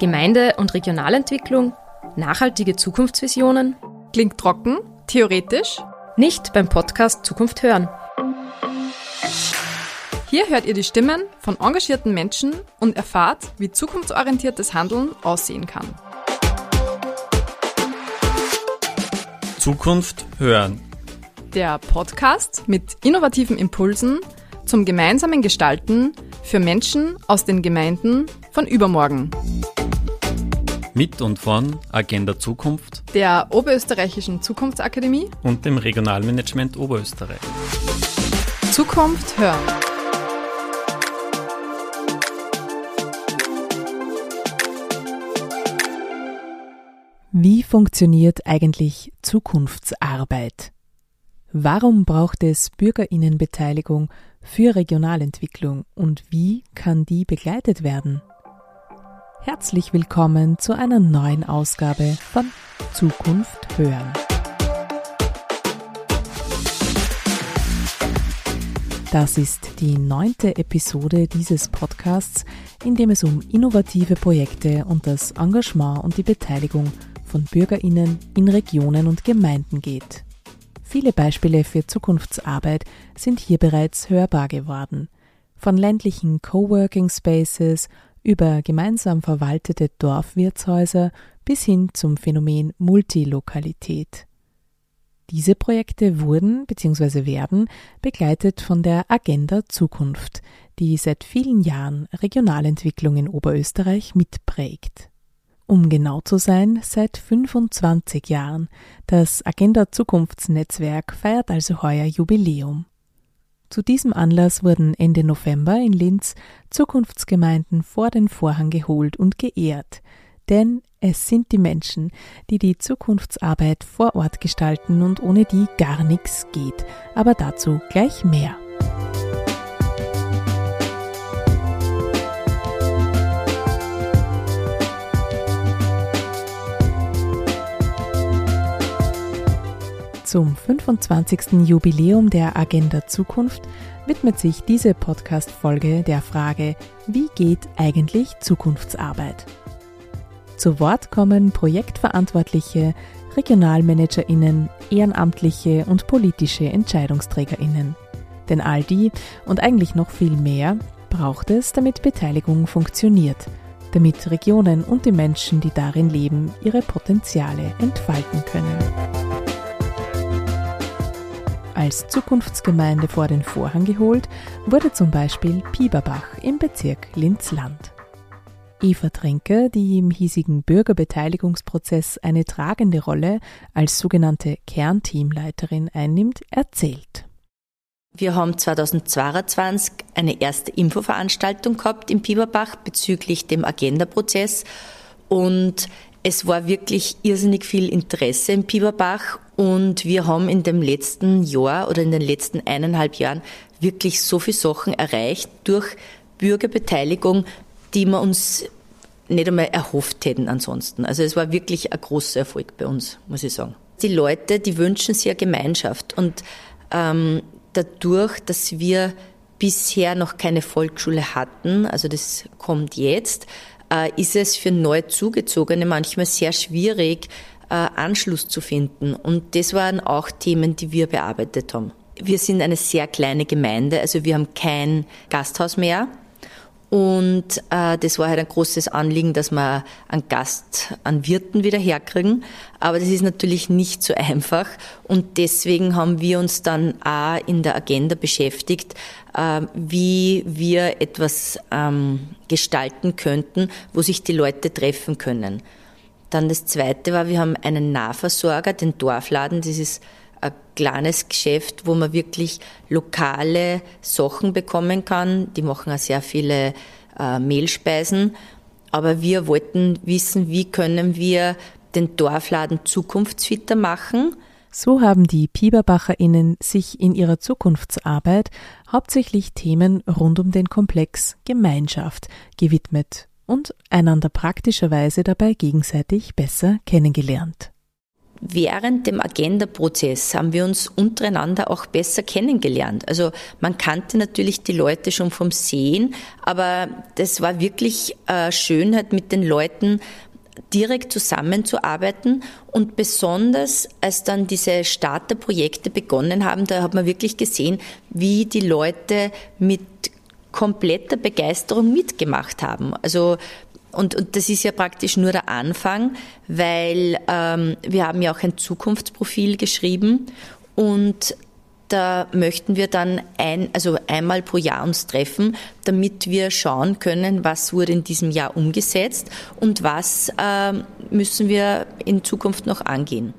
Gemeinde- und Regionalentwicklung, nachhaltige Zukunftsvisionen? Klingt trocken, theoretisch? Nicht beim Podcast Zukunft hören. Hier hört ihr die Stimmen von engagierten Menschen und erfahrt, wie zukunftsorientiertes Handeln aussehen kann. Zukunft hören. Der Podcast mit innovativen Impulsen zum gemeinsamen Gestalten für Menschen aus den Gemeinden von übermorgen. Mit und von Agenda Zukunft Der Oberösterreichischen Zukunftsakademie und dem Regionalmanagement Oberösterreich. Zukunft hören. Wie funktioniert eigentlich Zukunftsarbeit? Warum braucht es Bürgerinnenbeteiligung für Regionalentwicklung und wie kann die begleitet werden? Herzlich willkommen zu einer neuen Ausgabe von Zukunft hören. Das ist die neunte Episode dieses Podcasts, in dem es um innovative Projekte und das Engagement und die Beteiligung von Bürgerinnen in Regionen und Gemeinden geht. Viele Beispiele für Zukunftsarbeit sind hier bereits hörbar geworden. Von ländlichen Coworking Spaces über gemeinsam verwaltete Dorfwirtshäuser bis hin zum Phänomen Multilokalität. Diese Projekte wurden bzw. werden begleitet von der Agenda Zukunft, die seit vielen Jahren Regionalentwicklung in Oberösterreich mitprägt. Um genau zu sein, seit 25 Jahren. Das Agenda Zukunftsnetzwerk feiert also heuer Jubiläum. Zu diesem Anlass wurden Ende November in Linz Zukunftsgemeinden vor den Vorhang geholt und geehrt, denn es sind die Menschen, die die Zukunftsarbeit vor Ort gestalten und ohne die gar nichts geht. Aber dazu gleich mehr. Zum 25. Jubiläum der Agenda Zukunft widmet sich diese Podcast-Folge der Frage, wie geht eigentlich Zukunftsarbeit? Zu Wort kommen Projektverantwortliche, RegionalmanagerInnen, Ehrenamtliche und politische EntscheidungsträgerInnen. Denn all die und eigentlich noch viel mehr braucht es, damit Beteiligung funktioniert, damit Regionen und die Menschen, die darin leben, ihre Potenziale entfalten können. Als Zukunftsgemeinde vor den Vorhang geholt wurde zum Beispiel Pieperbach im Bezirk Linz-Land. Eva Trinker, die im hiesigen Bürgerbeteiligungsprozess eine tragende Rolle als sogenannte Kernteamleiterin einnimmt, erzählt. Wir haben 2022 eine erste Infoveranstaltung gehabt im Pieperbach bezüglich dem Agenda-Prozess und es war wirklich irrsinnig viel Interesse im Pieperbach und wir haben in dem letzten Jahr oder in den letzten eineinhalb Jahren wirklich so viele Sachen erreicht durch Bürgerbeteiligung, die wir uns nicht einmal erhofft hätten ansonsten. Also es war wirklich ein großer Erfolg bei uns, muss ich sagen. Die Leute, die wünschen sich eine Gemeinschaft und ähm, dadurch, dass wir bisher noch keine Volksschule hatten, also das kommt jetzt, äh, ist es für neu zugezogene manchmal sehr schwierig, Anschluss zu finden. Und das waren auch Themen, die wir bearbeitet haben. Wir sind eine sehr kleine Gemeinde, also wir haben kein Gasthaus mehr. Und äh, das war halt ein großes Anliegen, dass wir einen Gast, einen Wirten wieder herkriegen. Aber das ist natürlich nicht so einfach. Und deswegen haben wir uns dann auch in der Agenda beschäftigt, äh, wie wir etwas ähm, gestalten könnten, wo sich die Leute treffen können. Dann das Zweite war, wir haben einen Nahversorger, den Dorfladen. Das ist ein kleines Geschäft, wo man wirklich lokale Sachen bekommen kann. Die machen auch sehr viele äh, Mehlspeisen. Aber wir wollten wissen, wie können wir den Dorfladen zukunftsfitter machen. So haben die PieberbacherInnen sich in ihrer Zukunftsarbeit hauptsächlich Themen rund um den Komplex Gemeinschaft gewidmet und einander praktischerweise dabei gegenseitig besser kennengelernt während dem Agenda-Prozess haben wir uns untereinander auch besser kennengelernt. Also man kannte natürlich die Leute schon vom Sehen, aber das war wirklich äh, schön, halt mit den Leuten direkt zusammenzuarbeiten und besonders als dann diese Starterprojekte begonnen haben, da hat man wirklich gesehen, wie die Leute mit kompletter Begeisterung mitgemacht haben. Also und, und das ist ja praktisch nur der Anfang, weil ähm, wir haben ja auch ein Zukunftsprofil geschrieben und da möchten wir dann ein, also einmal pro Jahr uns treffen, damit wir schauen können, was wurde in diesem Jahr umgesetzt und was äh, müssen wir in Zukunft noch angehen.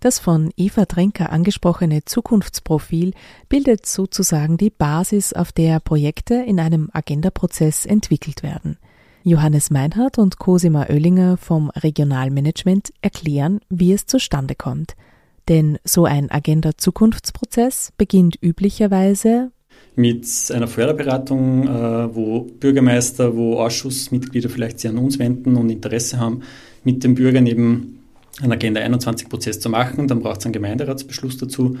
Das von Eva Trenker angesprochene Zukunftsprofil bildet sozusagen die Basis, auf der Projekte in einem Agendaprozess entwickelt werden. Johannes Meinhardt und Cosima Oellinger vom Regionalmanagement erklären, wie es zustande kommt. Denn so ein Agenda-Zukunftsprozess beginnt üblicherweise mit einer Förderberatung, äh, wo Bürgermeister, wo Ausschussmitglieder vielleicht sich an uns wenden und Interesse haben, mit den Bürgern eben einen Agenda 21-Prozess zu machen. Dann braucht es einen Gemeinderatsbeschluss dazu.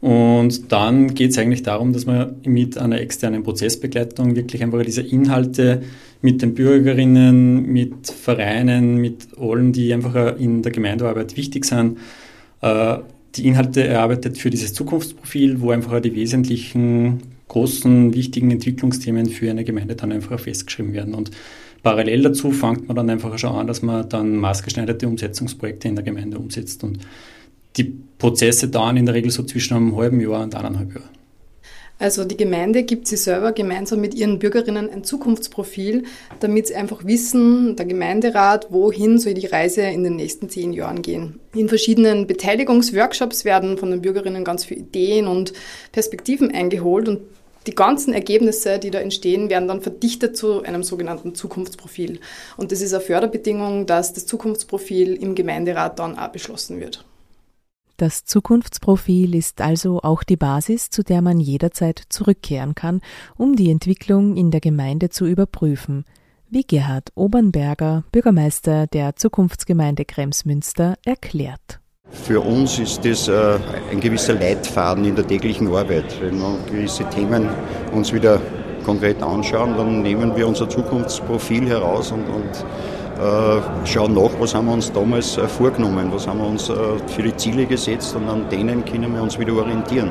Und dann geht es eigentlich darum, dass man mit einer externen Prozessbegleitung wirklich einfach diese Inhalte mit den Bürgerinnen, mit Vereinen, mit allen, die einfach in der Gemeindearbeit wichtig sind, äh, die Inhalte erarbeitet für dieses Zukunftsprofil, wo einfach die wesentlichen großen, wichtigen Entwicklungsthemen für eine Gemeinde dann einfach festgeschrieben werden. Und parallel dazu fängt man dann einfach schon an, dass man dann maßgeschneiderte Umsetzungsprojekte in der Gemeinde umsetzt. Und die Prozesse dauern in der Regel so zwischen einem halben Jahr und eineinhalb Jahren. Also die Gemeinde gibt sie selber gemeinsam mit ihren Bürgerinnen ein Zukunftsprofil, damit sie einfach wissen, der Gemeinderat, wohin soll die Reise in den nächsten zehn Jahren gehen. In verschiedenen Beteiligungsworkshops werden von den Bürgerinnen ganz viele Ideen und Perspektiven eingeholt und die ganzen Ergebnisse, die da entstehen, werden dann verdichtet zu einem sogenannten Zukunftsprofil. Und das ist eine Förderbedingung, dass das Zukunftsprofil im Gemeinderat dann auch beschlossen wird. Das Zukunftsprofil ist also auch die Basis, zu der man jederzeit zurückkehren kann, um die Entwicklung in der Gemeinde zu überprüfen, wie Gerhard Obernberger, Bürgermeister der Zukunftsgemeinde Kremsmünster, erklärt. Für uns ist das äh, ein gewisser Leitfaden in der täglichen Arbeit. Wenn wir gewisse Themen uns wieder konkret anschauen, dann nehmen wir unser Zukunftsprofil heraus und, und äh, schauen nach, was haben wir uns damals äh, vorgenommen, was haben wir uns für die Ziele gesetzt und an denen können wir uns wieder orientieren.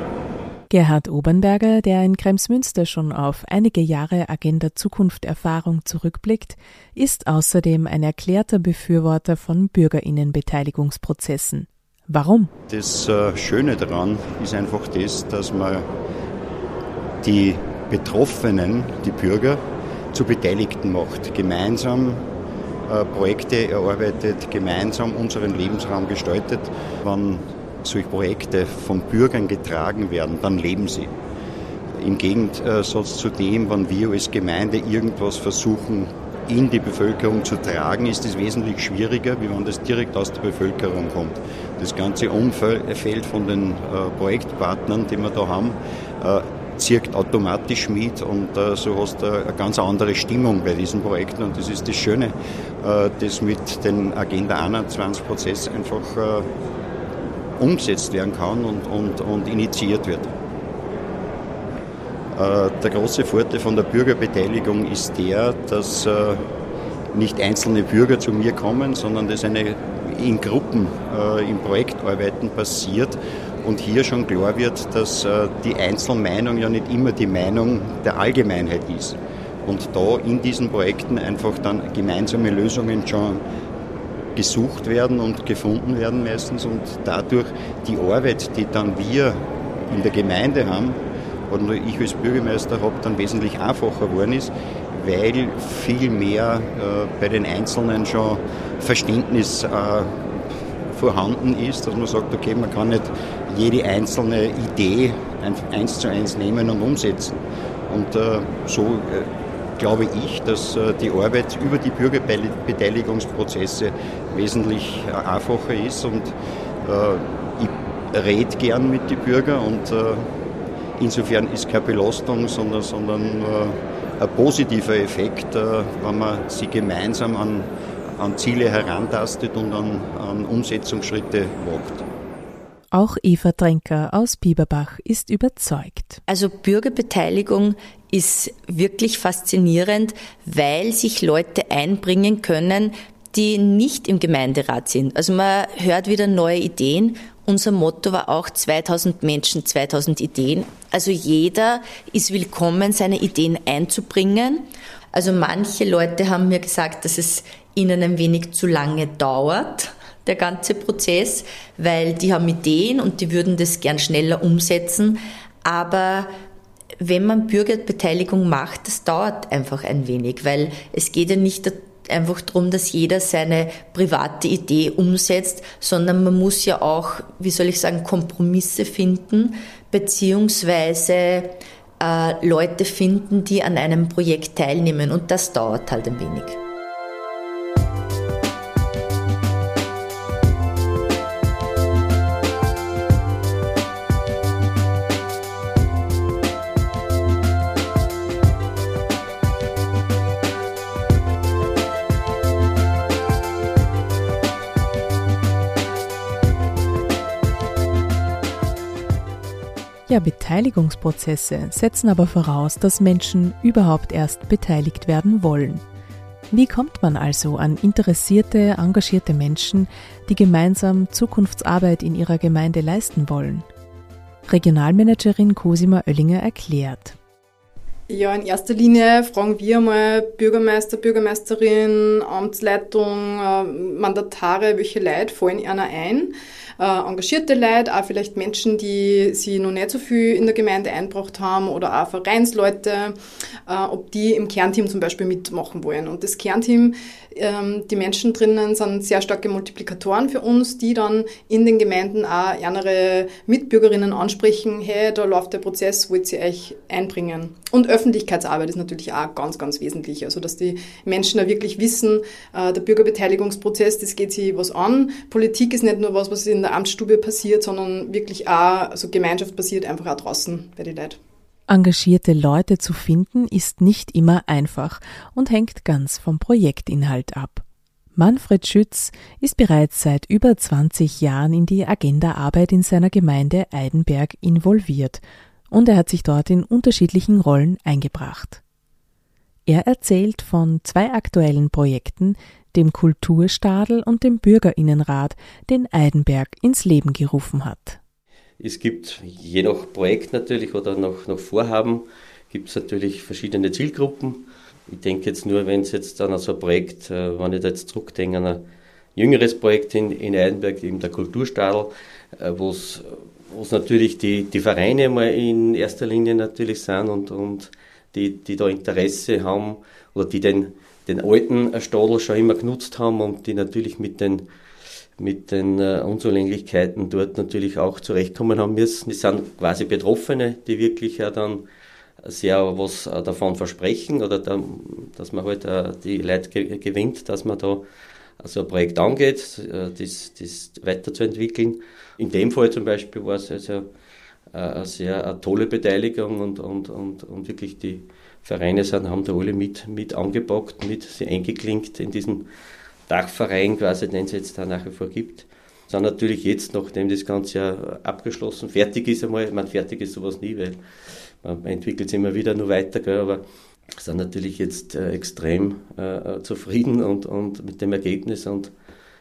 Gerhard Obernberger, der in Kremsmünster schon auf einige Jahre Agenda Zukunft Erfahrung zurückblickt, ist außerdem ein erklärter Befürworter von Bürgerinnenbeteiligungsprozessen. Warum? Das Schöne daran ist einfach das, dass man die Betroffenen, die Bürger, zu Beteiligten macht, gemeinsam äh, Projekte erarbeitet, gemeinsam unseren Lebensraum gestaltet. Wenn solche Projekte von Bürgern getragen werden, dann leben sie. Im Gegensatz zu dem, wenn wir als Gemeinde irgendwas versuchen, in die Bevölkerung zu tragen, ist es wesentlich schwieriger, wie wenn das direkt aus der Bevölkerung kommt. Das ganze Umfeld von den äh, Projektpartnern, die wir da haben, äh, zirkt automatisch mit und äh, so hast du eine ganz andere Stimmung bei diesen Projekten und das ist das Schöne, das mit dem Agenda 21 Prozess einfach umgesetzt werden kann und, und, und initiiert wird. Der große Vorteil von der Bürgerbeteiligung ist der, dass nicht einzelne Bürger zu mir kommen, sondern dass eine in Gruppen äh, im Projektarbeiten passiert und hier schon klar wird, dass äh, die Einzelmeinung ja nicht immer die Meinung der Allgemeinheit ist. Und da in diesen Projekten einfach dann gemeinsame Lösungen schon gesucht werden und gefunden werden meistens und dadurch die Arbeit, die dann wir in der Gemeinde haben oder ich als Bürgermeister habe, dann wesentlich einfacher geworden ist, weil viel mehr äh, bei den Einzelnen schon Verständnis äh, vorhanden ist, dass man sagt, okay, man kann nicht jede einzelne Idee eins zu eins nehmen und umsetzen. Und äh, so äh, glaube ich, dass äh, die Arbeit über die Bürgerbeteiligungsprozesse wesentlich äh, einfacher ist und äh, ich rede gern mit den Bürgern und äh, insofern ist keine Belastung, sondern, sondern ein positiver Effekt, wenn man sie gemeinsam an an Ziele herantastet und an, an Umsetzungsschritte wagt. Auch Eva Tränker aus Bieberbach ist überzeugt. Also Bürgerbeteiligung ist wirklich faszinierend, weil sich Leute einbringen können, die nicht im Gemeinderat sind. Also man hört wieder neue Ideen. Unser Motto war auch 2000 Menschen, 2000 Ideen. Also jeder ist willkommen, seine Ideen einzubringen. Also manche Leute haben mir gesagt, dass es ihnen ein wenig zu lange dauert der ganze Prozess, weil die haben Ideen und die würden das gern schneller umsetzen. Aber wenn man Bürgerbeteiligung macht, das dauert einfach ein wenig, weil es geht ja nicht einfach darum, dass jeder seine private Idee umsetzt, sondern man muss ja auch, wie soll ich sagen, Kompromisse finden, beziehungsweise äh, Leute finden, die an einem Projekt teilnehmen und das dauert halt ein wenig. Beteiligungsprozesse setzen aber voraus, dass Menschen überhaupt erst beteiligt werden wollen. Wie kommt man also an interessierte, engagierte Menschen, die gemeinsam Zukunftsarbeit in ihrer Gemeinde leisten wollen? Regionalmanagerin Cosima Oellinger erklärt. Ja, in erster Linie fragen wir mal Bürgermeister, Bürgermeisterin, Amtsleitung, äh, Mandatare, welche Leute fallen einer ein äh, engagierte Leute, auch vielleicht Menschen, die sie noch nicht so viel in der Gemeinde eingebracht haben oder auch Vereinsleute, äh, ob die im Kernteam zum Beispiel mitmachen wollen. Und das Kernteam ähm, die Menschen drinnen sind sehr starke Multiplikatoren für uns, die dann in den Gemeinden auch andere Mitbürgerinnen ansprechen, hey, da läuft der Prozess, wollt ihr euch einbringen? Und Öffentlichkeitsarbeit ist natürlich auch ganz, ganz wesentlich. Also, dass die Menschen da wirklich wissen, äh, der Bürgerbeteiligungsprozess, das geht sich was an. Politik ist nicht nur was, was in der Amtsstube passiert, sondern wirklich auch, also gemeinschaftsbasiert einfach auch draußen bei den Leuten. Engagierte Leute zu finden ist nicht immer einfach und hängt ganz vom Projektinhalt ab. Manfred Schütz ist bereits seit über 20 Jahren in die Agendaarbeit in seiner Gemeinde Eidenberg involviert und er hat sich dort in unterschiedlichen Rollen eingebracht. Er erzählt von zwei aktuellen Projekten, dem Kulturstadel und dem Bürgerinnenrat, den Eidenberg ins Leben gerufen hat. Es gibt je nach Projekt natürlich oder nach, nach Vorhaben gibt es natürlich verschiedene Zielgruppen. Ich denke jetzt nur, wenn es jetzt an so ein Projekt, äh, wenn ich da jetzt zurückdenke an ein jüngeres Projekt in, in Eidenberg, eben der Kulturstadel, äh, wo es natürlich die, die Vereine mal in erster Linie natürlich sind und, und die, die da Interesse haben oder die den, den alten Stadel schon immer genutzt haben und die natürlich mit den mit den äh, Unzulänglichkeiten dort natürlich auch zurechtkommen haben müssen. Das sind quasi Betroffene, die wirklich ja dann sehr was äh, davon versprechen oder da, dass man halt äh, die Leute ge gewinnt, dass man da so ein Projekt angeht, das, das weiterzuentwickeln. In dem Fall zum Beispiel war es also eine sehr eine tolle Beteiligung und, und, und, und wirklich die Vereine sind, haben da alle mit, mit angepackt, mit sie eingeklinkt in diesem Dachverein quasi, den es jetzt da nach wie vor gibt. Sind natürlich jetzt, nachdem das Ganze ja abgeschlossen, fertig ist einmal, meine, fertig ist sowas nie, weil man entwickelt es immer wieder nur weiter, gell, aber sind natürlich jetzt äh, extrem äh, zufrieden und, und mit dem Ergebnis und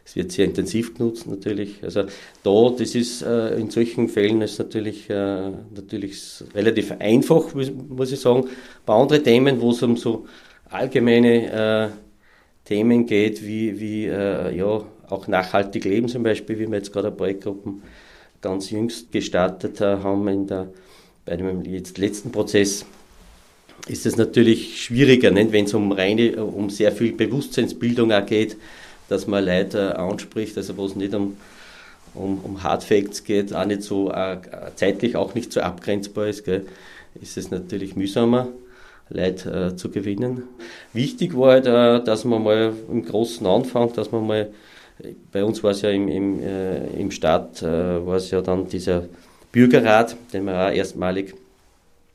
es wird sehr intensiv genutzt natürlich. Also da, das ist äh, in solchen Fällen ist natürlich, äh, natürlich relativ einfach, muss ich sagen. Bei anderen Themen, wo es um so allgemeine äh, Themen geht, wie, wie äh, ja, auch nachhaltig leben zum Beispiel, wie wir jetzt gerade Projektgruppen ganz jüngst gestartet äh, haben in der, bei dem jetzt letzten Prozess, ist es natürlich schwieriger, nicht? wenn es um reine, um sehr viel Bewusstseinsbildung auch geht, dass man Leute anspricht, also wo es nicht um, um, um Hard Facts geht, auch nicht so äh, zeitlich auch nicht so abgrenzbar ist, gell, ist es natürlich mühsamer. Leute äh, zu gewinnen. Wichtig war halt, äh, dass man mal im Großen anfängt, dass man mal, bei uns war es ja im, im, äh, im Start, äh, war es ja dann dieser Bürgerrat, den wir auch erstmalig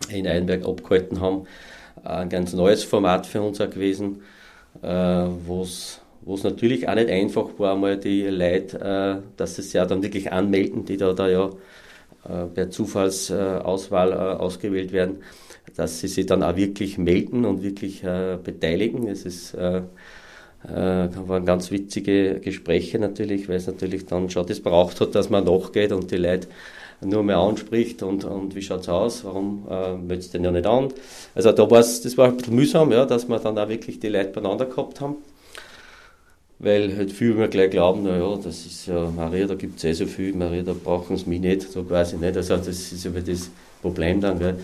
in Einberg abgehalten haben, ein ganz neues Format für uns auch gewesen, äh, wo es wo es natürlich auch nicht einfach war, mal die Leute, äh, dass sie sich ja dann wirklich anmelden, die da, da ja äh, per Zufallsauswahl äh, ausgewählt werden, dass sie sich dann auch wirklich melden und wirklich äh, beteiligen. Es ist äh, äh, waren ganz witzige Gespräche natürlich, weil es natürlich dann schon das braucht hat, dass man nachgeht und die Leute nur mehr anspricht und, und wie schaut's aus, warum äh, meldest du den ja nicht an. Also da war's, das war ein bisschen mühsam, ja, dass wir dann auch wirklich die Leute beieinander gehabt haben. Weil halt viele mir gleich glauben, naja, das ist ja Maria, da gibt's eh so viel, Maria, da brauchen sie mich nicht, so quasi nicht. Also das ist aber das Problem dann, gell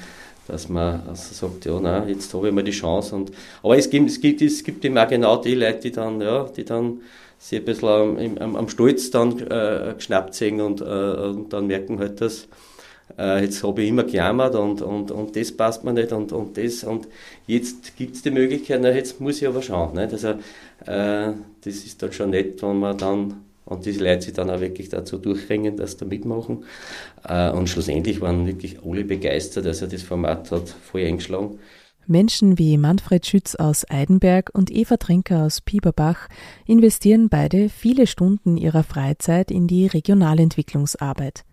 dass man also sagt, ja, nein, jetzt habe ich mal die Chance. Und, aber es gibt, es gibt, es gibt immer genau die Leute, die dann, ja, die dann sich ein bisschen am, am, am Stolz dann äh, geschnappt sehen und, äh, und dann merken halt, dass äh, jetzt habe ich immer gejammert und, und, und das passt mir nicht und, und das und jetzt gibt es die Möglichkeit, na, jetzt muss ich aber schauen. Nicht? Also äh, das ist dann schon nett, wenn man dann und diese Leute sich dann auch wirklich dazu durchringen, dass da mitmachen. Äh, und schlussendlich waren wirklich alle begeistert, also das Format hat voll eingeschlagen. Menschen wie Manfred Schütz aus Eidenberg und Eva Trinker aus Pieperbach investieren beide viele Stunden ihrer Freizeit in die Regionalentwicklungsarbeit.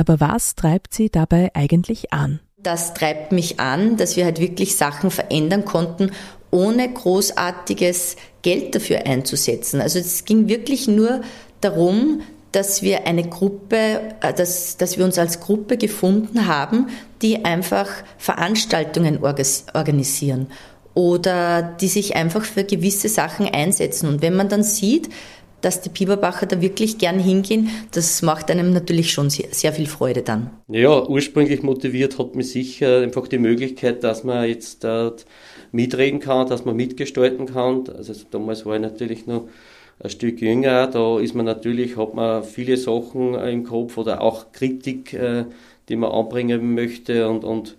Aber was treibt sie dabei eigentlich an? Das treibt mich an, dass wir halt wirklich Sachen verändern konnten, ohne großartiges Geld dafür einzusetzen. Also es ging wirklich nur darum, dass wir eine Gruppe, äh, dass, dass wir uns als Gruppe gefunden haben, die einfach Veranstaltungen organisieren oder die sich einfach für gewisse Sachen einsetzen. Und wenn man dann sieht, dass die Biberbacher da wirklich gern hingehen, das macht einem natürlich schon sehr, sehr viel Freude dann. Ja, ursprünglich motiviert hat mich sicher einfach die Möglichkeit, dass man jetzt dort mitreden kann, dass man mitgestalten kann. Also damals war ich natürlich noch ein Stück jünger, da ist man natürlich, hat man viele Sachen im Kopf oder auch Kritik, äh, die man anbringen möchte und, und,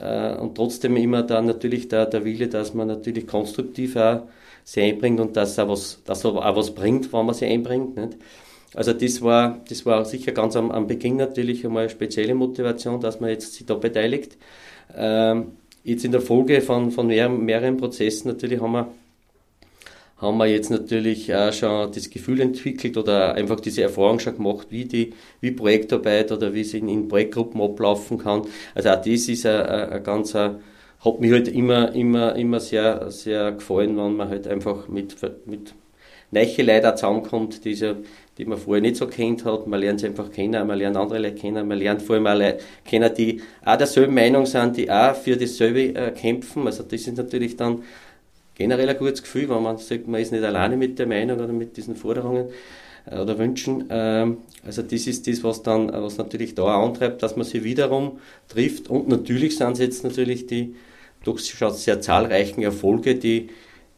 äh, und trotzdem immer dann natürlich der, der Wille, dass man natürlich konstruktiv auch sich einbringt und dass auch was, dass auch was bringt, wenn man sich einbringt. Nicht? Also das war, das war sicher ganz am, am Beginn natürlich einmal eine spezielle Motivation, dass man jetzt sich da beteiligt. Ähm, jetzt in der Folge von, von mehreren, mehreren Prozessen natürlich haben wir haben wir jetzt natürlich auch schon das Gefühl entwickelt oder einfach diese Erfahrung schon gemacht, wie die, wie Projektarbeit oder wie es in, in Projektgruppen ablaufen kann. Also auch das ist ein, ein ganz, ein, hat mich halt immer, immer, immer sehr, sehr gefallen, wenn man halt einfach mit, mit neue Leute zusammenkommt, diese, die man vorher nicht so kennt hat. Man lernt sie einfach kennen, man lernt andere Leute kennen, man lernt vor allem auch Leute kennen, die auch derselben Meinung sind, die auch für dasselbe äh, kämpfen. Also das ist natürlich dann generell ein gutes Gefühl, wenn man sagt, man ist nicht alleine mit der Meinung oder mit diesen Forderungen äh, oder Wünschen. Ähm, also das ist das, was dann, was natürlich da antreibt, dass man sie wiederum trifft. Und natürlich sind es jetzt natürlich die doch sehr zahlreichen Erfolge, die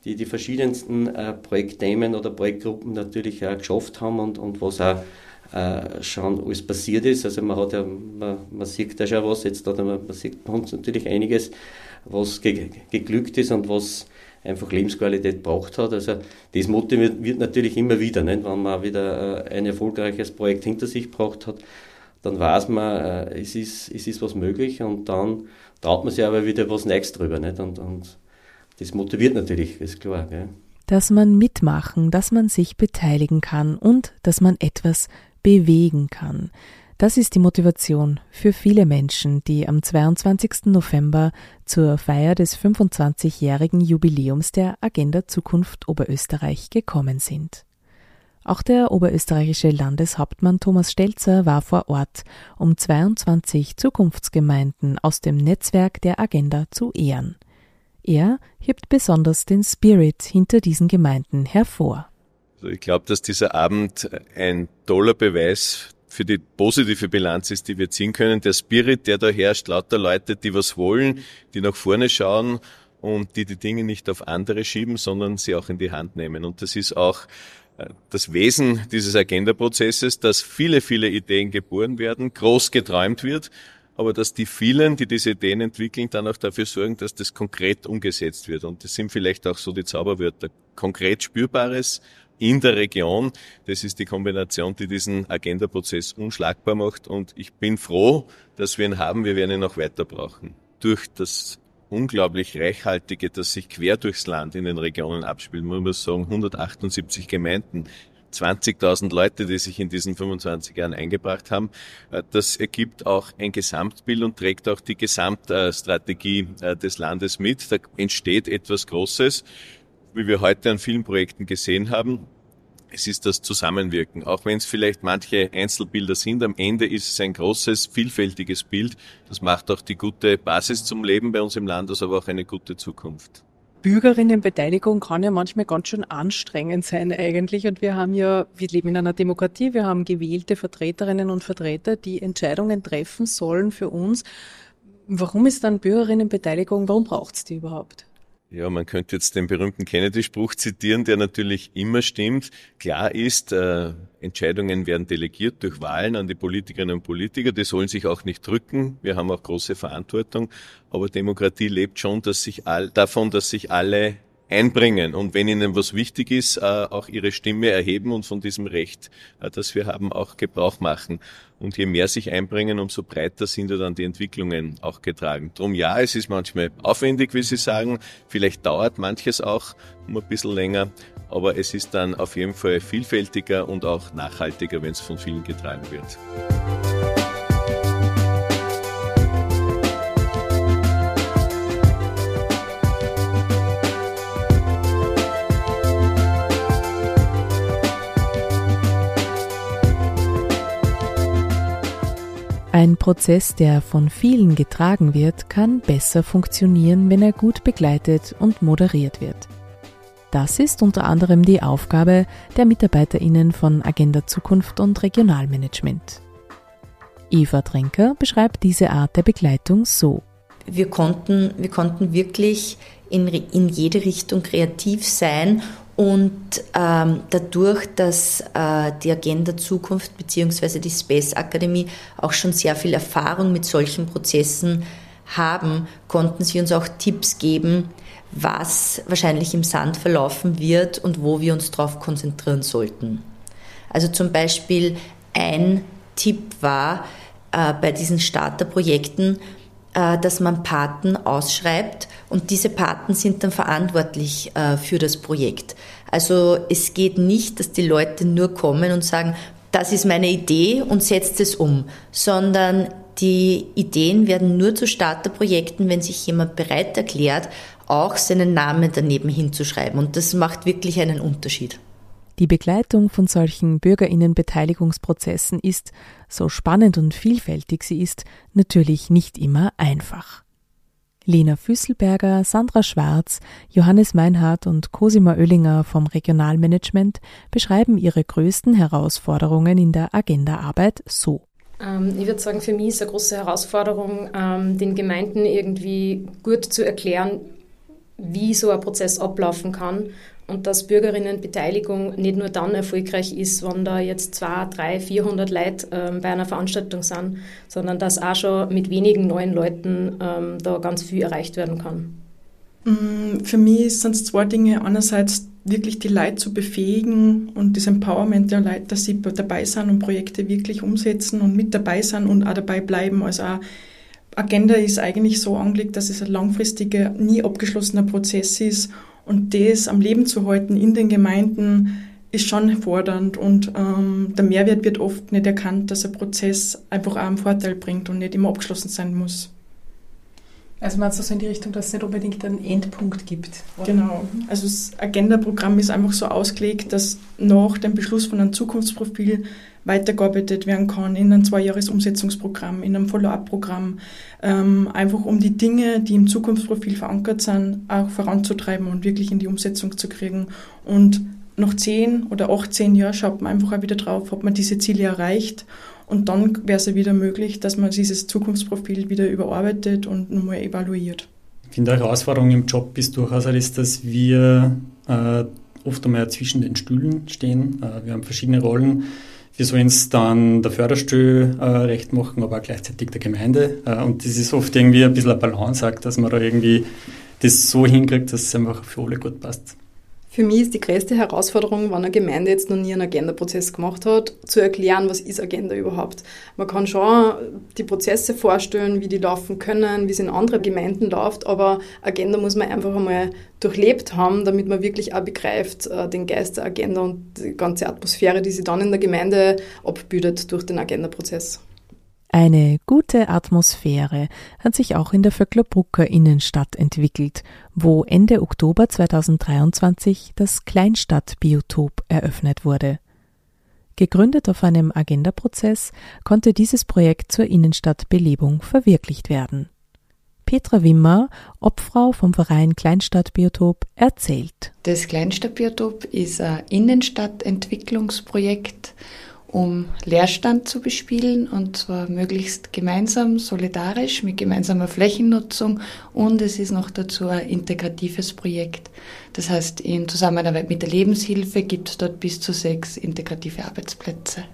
die, die verschiedensten äh, Projektthemen oder Projektgruppen natürlich auch geschafft haben und, und was auch äh, schon alles passiert ist. Also man hat ja, man, man sieht da schon was jetzt, oder man, man sieht bei uns natürlich einiges, was ge, geglückt ist und was einfach Lebensqualität braucht hat. Also das motiviert wird natürlich immer wieder, nicht? wenn man wieder äh, ein erfolgreiches Projekt hinter sich braucht hat, dann weiß man, äh, es, ist, es ist was möglich und dann traut man sich aber wieder was Neues drüber. Nicht? Und, und das motiviert natürlich, ist klar. Gell? Dass man mitmachen, dass man sich beteiligen kann und dass man etwas bewegen kann. Das ist die Motivation für viele Menschen, die am 22. November zur Feier des 25-jährigen Jubiläums der Agenda Zukunft Oberösterreich gekommen sind. Auch der oberösterreichische Landeshauptmann Thomas Stelzer war vor Ort, um 22 Zukunftsgemeinden aus dem Netzwerk der Agenda zu ehren. Er hebt besonders den Spirit hinter diesen Gemeinden hervor. Also ich glaube, dass dieser Abend ein toller Beweis für die positive Bilanz ist, die wir ziehen können. Der Spirit, der da herrscht, lauter Leute, die was wollen, die nach vorne schauen und die die Dinge nicht auf andere schieben, sondern sie auch in die Hand nehmen. Und das ist auch das Wesen dieses Agenda-Prozesses, dass viele, viele Ideen geboren werden, groß geträumt wird, aber dass die vielen, die diese Ideen entwickeln, dann auch dafür sorgen, dass das konkret umgesetzt wird. Und das sind vielleicht auch so die Zauberwörter. Konkret Spürbares, in der Region. Das ist die Kombination, die diesen Agenda-Prozess unschlagbar macht. Und ich bin froh, dass wir ihn haben. Wir werden ihn auch weiter brauchen. Durch das unglaublich reichhaltige, das sich quer durchs Land in den Regionen abspielt. Man muss sagen, 178 Gemeinden, 20.000 Leute, die sich in diesen 25 Jahren eingebracht haben. Äh, das ergibt auch ein Gesamtbild und trägt auch die Gesamtstrategie äh, des Landes mit. Da entsteht etwas Großes, wie wir heute an vielen Projekten gesehen haben. Es ist das Zusammenwirken. Auch wenn es vielleicht manche Einzelbilder sind, am Ende ist es ein großes, vielfältiges Bild. Das macht auch die gute Basis zum Leben bei uns im Land, also aber auch eine gute Zukunft. Bürgerinnenbeteiligung kann ja manchmal ganz schön anstrengend sein eigentlich. Und wir haben ja, wir leben in einer Demokratie, wir haben gewählte Vertreterinnen und Vertreter, die Entscheidungen treffen sollen für uns. Warum ist dann Bürgerinnenbeteiligung, warum braucht es die überhaupt? Ja, man könnte jetzt den berühmten Kennedy-Spruch zitieren, der natürlich immer stimmt. Klar ist, äh, Entscheidungen werden delegiert durch Wahlen an die Politikerinnen und Politiker. Die sollen sich auch nicht drücken. Wir haben auch große Verantwortung. Aber Demokratie lebt schon dass sich all, davon, dass sich alle einbringen und wenn ihnen was wichtig ist, äh, auch ihre Stimme erheben und von diesem Recht, äh, das wir haben, auch Gebrauch machen. Und je mehr sich einbringen, umso breiter sind ja dann die Entwicklungen auch getragen. Drum ja, es ist manchmal aufwendig, wie Sie sagen. Vielleicht dauert manches auch um ein bisschen länger, aber es ist dann auf jeden Fall vielfältiger und auch nachhaltiger, wenn es von vielen getragen wird. Ein Prozess, der von vielen getragen wird, kann besser funktionieren, wenn er gut begleitet und moderiert wird. Das ist unter anderem die Aufgabe der Mitarbeiterinnen von Agenda Zukunft und Regionalmanagement. Eva Trenker beschreibt diese Art der Begleitung so. Wir konnten, wir konnten wirklich in, in jede Richtung kreativ sein und ähm, dadurch, dass äh, die Agenda Zukunft bzw. die Space Akademie auch schon sehr viel Erfahrung mit solchen Prozessen haben, konnten sie uns auch Tipps geben, was wahrscheinlich im Sand verlaufen wird und wo wir uns darauf konzentrieren sollten. Also zum Beispiel ein Tipp war äh, bei diesen Starterprojekten, dass man Paten ausschreibt und diese Paten sind dann verantwortlich äh, für das Projekt. Also es geht nicht, dass die Leute nur kommen und sagen, das ist meine Idee und setzt es um, sondern die Ideen werden nur zu Starterprojekten, wenn sich jemand bereit erklärt, auch seinen Namen daneben hinzuschreiben. Und das macht wirklich einen Unterschied. Die Begleitung von solchen Bürgerinnenbeteiligungsprozessen ist, so spannend und vielfältig sie ist, natürlich nicht immer einfach. Lena Füsselberger, Sandra Schwarz, Johannes Meinhardt und Cosima Oellinger vom Regionalmanagement beschreiben ihre größten Herausforderungen in der Agendaarbeit so. Ähm, ich würde sagen, für mich ist eine große Herausforderung, ähm, den Gemeinden irgendwie gut zu erklären, wie so ein Prozess ablaufen kann und dass Bürgerinnenbeteiligung nicht nur dann erfolgreich ist, wenn da jetzt zwei, drei, 400 Leute ähm, bei einer Veranstaltung sind, sondern dass auch schon mit wenigen neuen Leuten ähm, da ganz viel erreicht werden kann. Mm, für mich sind es zwei Dinge. Einerseits wirklich die Leute zu befähigen und das Empowerment der Leute, dass sie dabei sind und Projekte wirklich umsetzen und mit dabei sind und auch dabei bleiben. Also auch Agenda ist eigentlich so angelegt, dass es ein langfristiger, nie abgeschlossener Prozess ist und das am Leben zu halten in den Gemeinden ist schon fordernd und ähm, der Mehrwert wird oft nicht erkannt, dass ein Prozess einfach auch einen Vorteil bringt und nicht immer abgeschlossen sein muss. Also meinst du so in die Richtung, dass es nicht unbedingt einen Endpunkt gibt? Oder? Genau. Also das Agenda-Programm ist einfach so ausgelegt, dass nach dem Beschluss von einem Zukunftsprofil weitergearbeitet werden kann in einem Zweijahres-Umsetzungsprogramm, in einem Follow-up-Programm, ähm, einfach um die Dinge, die im Zukunftsprofil verankert sind, auch voranzutreiben und wirklich in die Umsetzung zu kriegen. Und nach zehn oder 18 Jahren schaut man einfach auch wieder drauf, ob man diese Ziele erreicht. Und dann wäre es ja wieder möglich, dass man dieses Zukunftsprofil wieder überarbeitet und nochmal evaluiert. Ich finde, eine Herausforderung im Job ist durchaus, ist, dass wir äh, oft einmal zwischen den Stühlen stehen. Äh, wir haben verschiedene Rollen. Wir sollen es dann der Förderstelle äh, recht machen, aber auch gleichzeitig der Gemeinde. Äh, und das ist oft irgendwie ein bisschen ein Balance, dass man da irgendwie das so hinkriegt, dass es einfach für alle gut passt. Für mich ist die größte Herausforderung, wenn eine Gemeinde jetzt noch nie einen Agenda-Prozess gemacht hat, zu erklären, was ist Agenda überhaupt. Man kann schon die Prozesse vorstellen, wie die laufen können, wie es in anderen Gemeinden läuft, aber Agenda muss man einfach einmal durchlebt haben, damit man wirklich auch begreift, äh, den Geist der Agenda und die ganze Atmosphäre, die sich dann in der Gemeinde abbildet durch den Agenda-Prozess. Eine gute Atmosphäre hat sich auch in der Vöcklerbrucker Innenstadt entwickelt, wo Ende Oktober 2023 das Kleinstadtbiotop eröffnet wurde. Gegründet auf einem Agendaprozess konnte dieses Projekt zur Innenstadtbelebung verwirklicht werden. Petra Wimmer, Obfrau vom Verein Kleinstadtbiotop, erzählt. Das Kleinstadtbiotop ist ein Innenstadtentwicklungsprojekt um Leerstand zu bespielen und zwar möglichst gemeinsam, solidarisch mit gemeinsamer Flächennutzung und es ist noch dazu ein integratives Projekt. Das heißt, in Zusammenarbeit mit der Lebenshilfe gibt es dort bis zu sechs integrative Arbeitsplätze.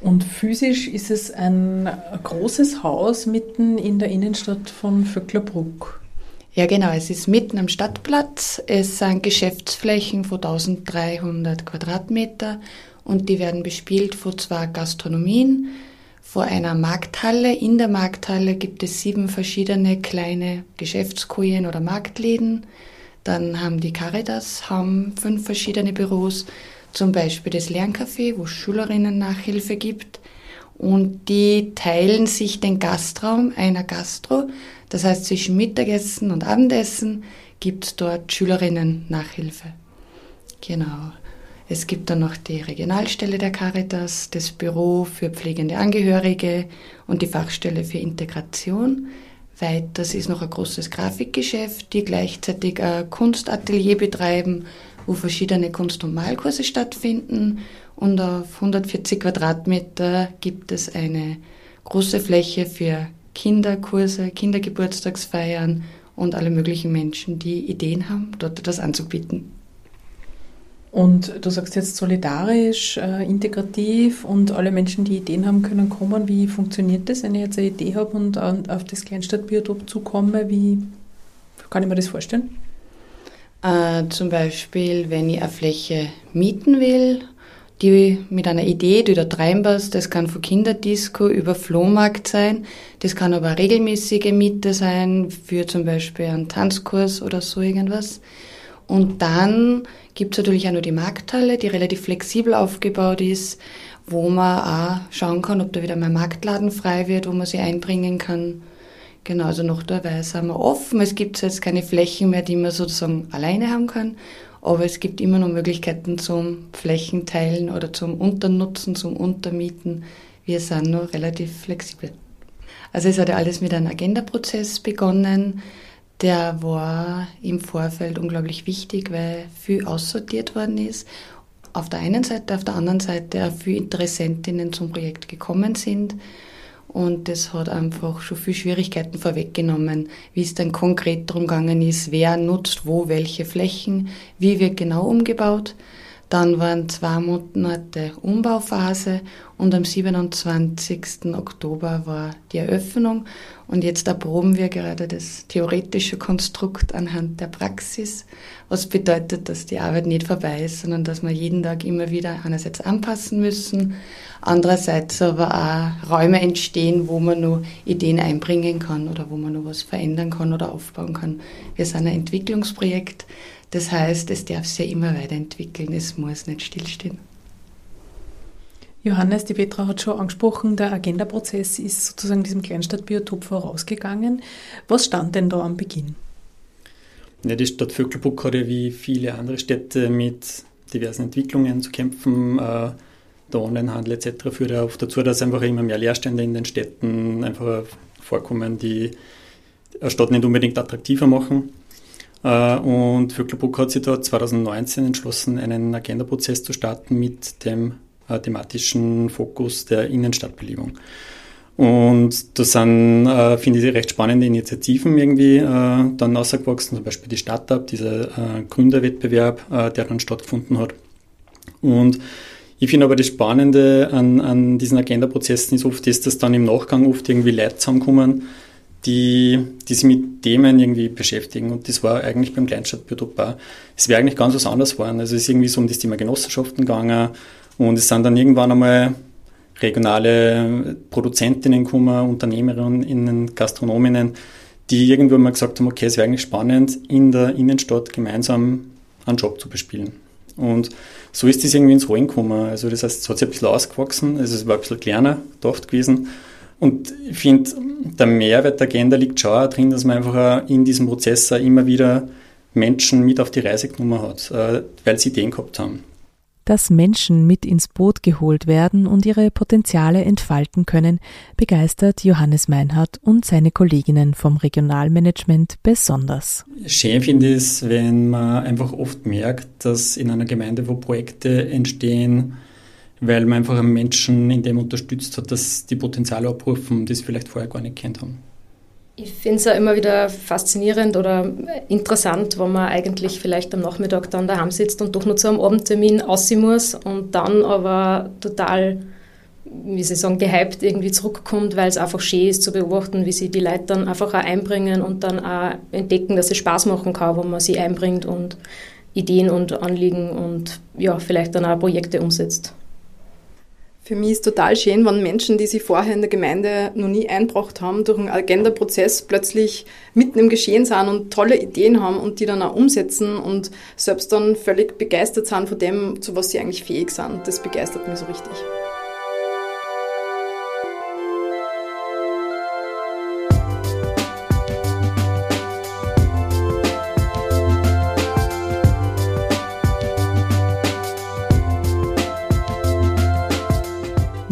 Und physisch ist es ein großes Haus mitten in der Innenstadt von Vöcklerbruck. Ja, genau. Es ist mitten am Stadtplatz. Es sind Geschäftsflächen von 1300 Quadratmeter und die werden bespielt von zwei Gastronomien, vor einer Markthalle. In der Markthalle gibt es sieben verschiedene kleine Geschäftskojen oder Marktläden. Dann haben die Caritas haben fünf verschiedene Büros, zum Beispiel das Lerncafé, wo Schülerinnen Nachhilfe gibt. Und die teilen sich den Gastraum einer Gastro. Das heißt, zwischen Mittagessen und Abendessen gibt es dort Schülerinnen Nachhilfe. Genau. Es gibt dann noch die Regionalstelle der Caritas, das Büro für pflegende Angehörige und die Fachstelle für Integration. Weiters ist noch ein großes Grafikgeschäft, die gleichzeitig ein Kunstatelier betreiben, wo verschiedene Kunst- und Malkurse stattfinden. Und auf 140 Quadratmeter gibt es eine große Fläche für Kinderkurse, Kindergeburtstagsfeiern und alle möglichen Menschen, die Ideen haben, dort das anzubieten. Und du sagst jetzt solidarisch, äh, integrativ und alle Menschen, die Ideen haben, können kommen. Wie funktioniert das, wenn ich jetzt eine Idee habe und auf das Kleinstadtbiotop zukomme? Wie kann ich mir das vorstellen? Äh, zum Beispiel, wenn ich eine Fläche mieten will, die mit einer Idee, die da reinpasst, das kann von Kinderdisco über Flohmarkt sein, das kann aber regelmäßige Miete sein, für zum Beispiel einen Tanzkurs oder so irgendwas. Und dann gibt es natürlich auch noch die Markthalle, die relativ flexibel aufgebaut ist, wo man auch schauen kann, ob da wieder mal Marktladen frei wird, wo man sie einbringen kann. Genau, also noch dabei sind wir offen. Es gibt jetzt keine Flächen mehr, die man sozusagen alleine haben kann, aber es gibt immer noch Möglichkeiten zum Flächenteilen oder zum Unternutzen, zum Untermieten. Wir sind noch relativ flexibel. Also es hat ja alles mit einem Agendaprozess begonnen. Der war im Vorfeld unglaublich wichtig, weil viel aussortiert worden ist. Auf der einen Seite, auf der anderen Seite auch viele Interessentinnen zum Projekt gekommen sind. Und das hat einfach schon viel Schwierigkeiten vorweggenommen, wie es dann konkret darum gegangen ist, wer nutzt wo welche Flächen, wie wird genau umgebaut. Dann waren zwei Monate Umbauphase und am 27. Oktober war die Eröffnung. Und jetzt erproben wir gerade das theoretische Konstrukt anhand der Praxis, was bedeutet, dass die Arbeit nicht vorbei ist, sondern dass wir jeden Tag immer wieder einerseits anpassen müssen, andererseits aber auch Räume entstehen, wo man nur Ideen einbringen kann oder wo man nur was verändern kann oder aufbauen kann. Wir sind ein Entwicklungsprojekt das heißt, es darf sich ja immer weiterentwickeln, es muss nicht stillstehen. Johannes, die Petra hat schon angesprochen, der Agenda-Prozess ist sozusagen diesem Kleinstadtbiotop vorausgegangen. Was stand denn da am Beginn? Ja, die Stadt Vöckelbuck hat ja wie viele andere Städte mit diversen Entwicklungen zu kämpfen. Äh, der Onlinehandel etc. führt ja oft dazu, dass einfach immer mehr Leerstände in den Städten einfach vorkommen, die eine Stadt nicht unbedingt attraktiver machen. Äh, und Vöcklerbruck hat sich da 2019 entschlossen, einen Agenda-Prozess zu starten mit dem äh, thematischen Fokus der Innenstadtbelebung. Und da sind, äh, finde ich, recht spannende Initiativen irgendwie äh, dann rausgewachsen, zum Beispiel die Startup, dieser äh, Gründerwettbewerb, äh, der dann stattgefunden hat. Und ich finde aber das Spannende an, an diesen Agenda-Prozessen ist oft, dass dann im Nachgang oft irgendwie Leute zusammenkommen, die, die sich mit Themen irgendwie beschäftigen. Und das war eigentlich beim Kleinstadtbiotop auch. Es wäre eigentlich ganz was anderes geworden. Also es ist irgendwie so um das Thema Genossenschaften gegangen und es sind dann irgendwann einmal regionale Produzentinnen gekommen, Unternehmerinnen, Gastronominnen, die irgendwann mal gesagt haben, okay, es wäre eigentlich spannend, in der Innenstadt gemeinsam einen Job zu bespielen. Und so ist das irgendwie ins Rollen gekommen. Also das heißt, es hat sich ein bisschen ausgewachsen, also es war ein bisschen kleiner gedacht gewesen. Und ich finde, der Mehrwert der Agenda liegt schon auch drin, dass man einfach in diesem Prozess immer wieder Menschen mit auf die Reise genommen hat, äh, weil sie Ideen gehabt haben. Dass Menschen mit ins Boot geholt werden und ihre Potenziale entfalten können, begeistert Johannes Meinhardt und seine Kolleginnen vom Regionalmanagement besonders. Schön finde ich es, wenn man einfach oft merkt, dass in einer Gemeinde, wo Projekte entstehen, weil man einfach einen Menschen in dem unterstützt hat, dass die Potenziale abrufen, die sie vielleicht vorher gar nicht kennt haben. Ich finde es ja immer wieder faszinierend oder interessant, wenn man eigentlich vielleicht am Nachmittag dann daheim sitzt und doch nur zu einem Abendtermin aussehen muss und dann aber total, wie Sie sagen, gehypt irgendwie zurückkommt, weil es einfach schön ist zu beobachten, wie sie die Leute dann einfach auch einbringen und dann auch entdecken, dass es Spaß machen kann, wenn man sie einbringt und Ideen und Anliegen und ja, vielleicht dann auch Projekte umsetzt. Für mich ist total schön, wenn Menschen, die sich vorher in der Gemeinde noch nie einbracht haben, durch einen Agenda-Prozess plötzlich mitten im Geschehen sind und tolle Ideen haben und die dann auch umsetzen und selbst dann völlig begeistert sind von dem, zu was sie eigentlich fähig sind. Das begeistert mich so richtig.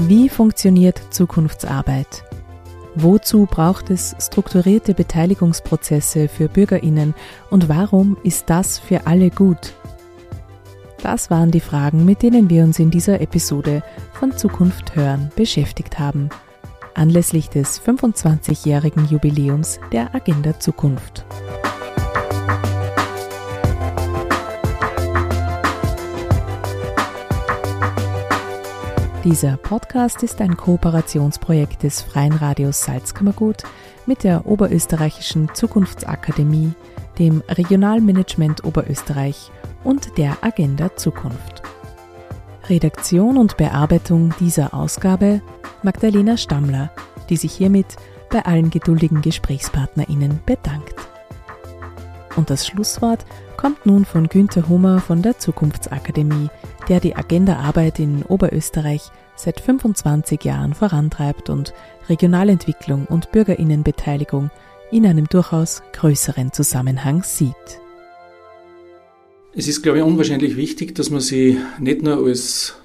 Wie funktioniert Zukunftsarbeit? Wozu braucht es strukturierte Beteiligungsprozesse für Bürgerinnen und warum ist das für alle gut? Das waren die Fragen, mit denen wir uns in dieser Episode von Zukunft hören beschäftigt haben, anlässlich des 25-jährigen Jubiläums der Agenda Zukunft. Dieser Podcast ist ein Kooperationsprojekt des Freien Radios Salzkammergut mit der Oberösterreichischen Zukunftsakademie, dem Regionalmanagement Oberösterreich und der Agenda Zukunft. Redaktion und Bearbeitung dieser Ausgabe Magdalena Stammler, die sich hiermit bei allen geduldigen GesprächspartnerInnen bedankt. Und das Schlusswort kommt nun von Günter Hummer von der Zukunftsakademie, der die Agenda-Arbeit in Oberösterreich seit 25 Jahren vorantreibt und Regionalentwicklung und Bürgerinnenbeteiligung in einem durchaus größeren Zusammenhang sieht. Es ist, glaube ich, unwahrscheinlich wichtig, dass man sie nicht nur als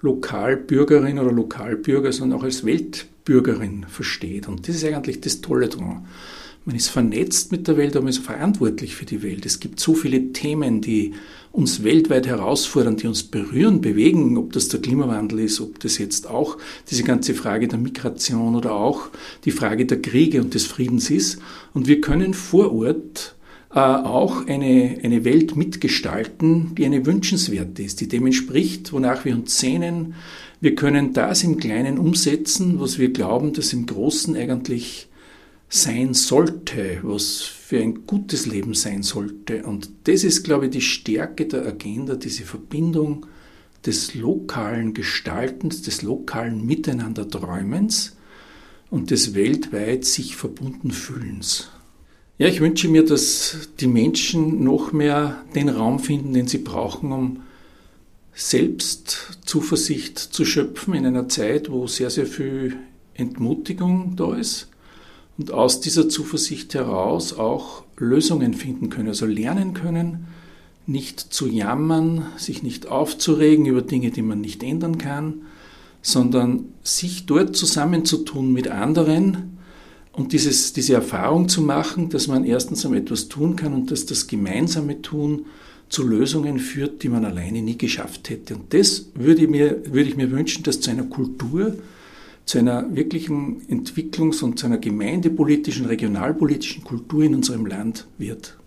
Lokalbürgerin oder Lokalbürger, sondern auch als Weltbürgerin versteht. Und das ist eigentlich das Tolle daran. Man ist vernetzt mit der Welt, aber man ist verantwortlich für die Welt. Es gibt so viele Themen, die uns weltweit herausfordern, die uns berühren, bewegen, ob das der Klimawandel ist, ob das jetzt auch diese ganze Frage der Migration oder auch die Frage der Kriege und des Friedens ist. Und wir können vor Ort äh, auch eine, eine Welt mitgestalten, die eine wünschenswerte ist, die dem entspricht, wonach wir uns sehnen. Wir können das im Kleinen umsetzen, was wir glauben, dass im Großen eigentlich sein sollte, was für ein gutes Leben sein sollte. Und das ist, glaube ich, die Stärke der Agenda, diese Verbindung des lokalen Gestaltens, des lokalen Miteinanderträumens und des weltweit sich verbunden fühlens. Ja, ich wünsche mir, dass die Menschen noch mehr den Raum finden, den sie brauchen, um selbst Zuversicht zu schöpfen in einer Zeit, wo sehr, sehr viel Entmutigung da ist und aus dieser Zuversicht heraus auch Lösungen finden können, also lernen können, nicht zu jammern, sich nicht aufzuregen über Dinge, die man nicht ändern kann, sondern sich dort zusammenzutun mit anderen und dieses, diese Erfahrung zu machen, dass man erstens einmal etwas tun kann und dass das gemeinsame Tun zu Lösungen führt, die man alleine nie geschafft hätte. Und das würde, mir, würde ich mir wünschen, dass zu einer Kultur zu einer wirklichen Entwicklungs- und zu einer gemeindepolitischen, regionalpolitischen Kultur in unserem Land wird.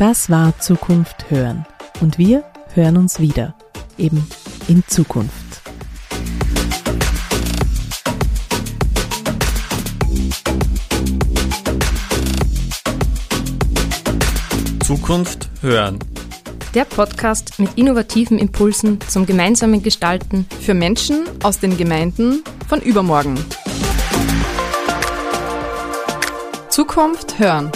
Das war Zukunft hören. Und wir hören uns wieder, eben in Zukunft. Zukunft hören. Der Podcast mit innovativen Impulsen zum gemeinsamen Gestalten für Menschen aus den Gemeinden von übermorgen. Zukunft hören.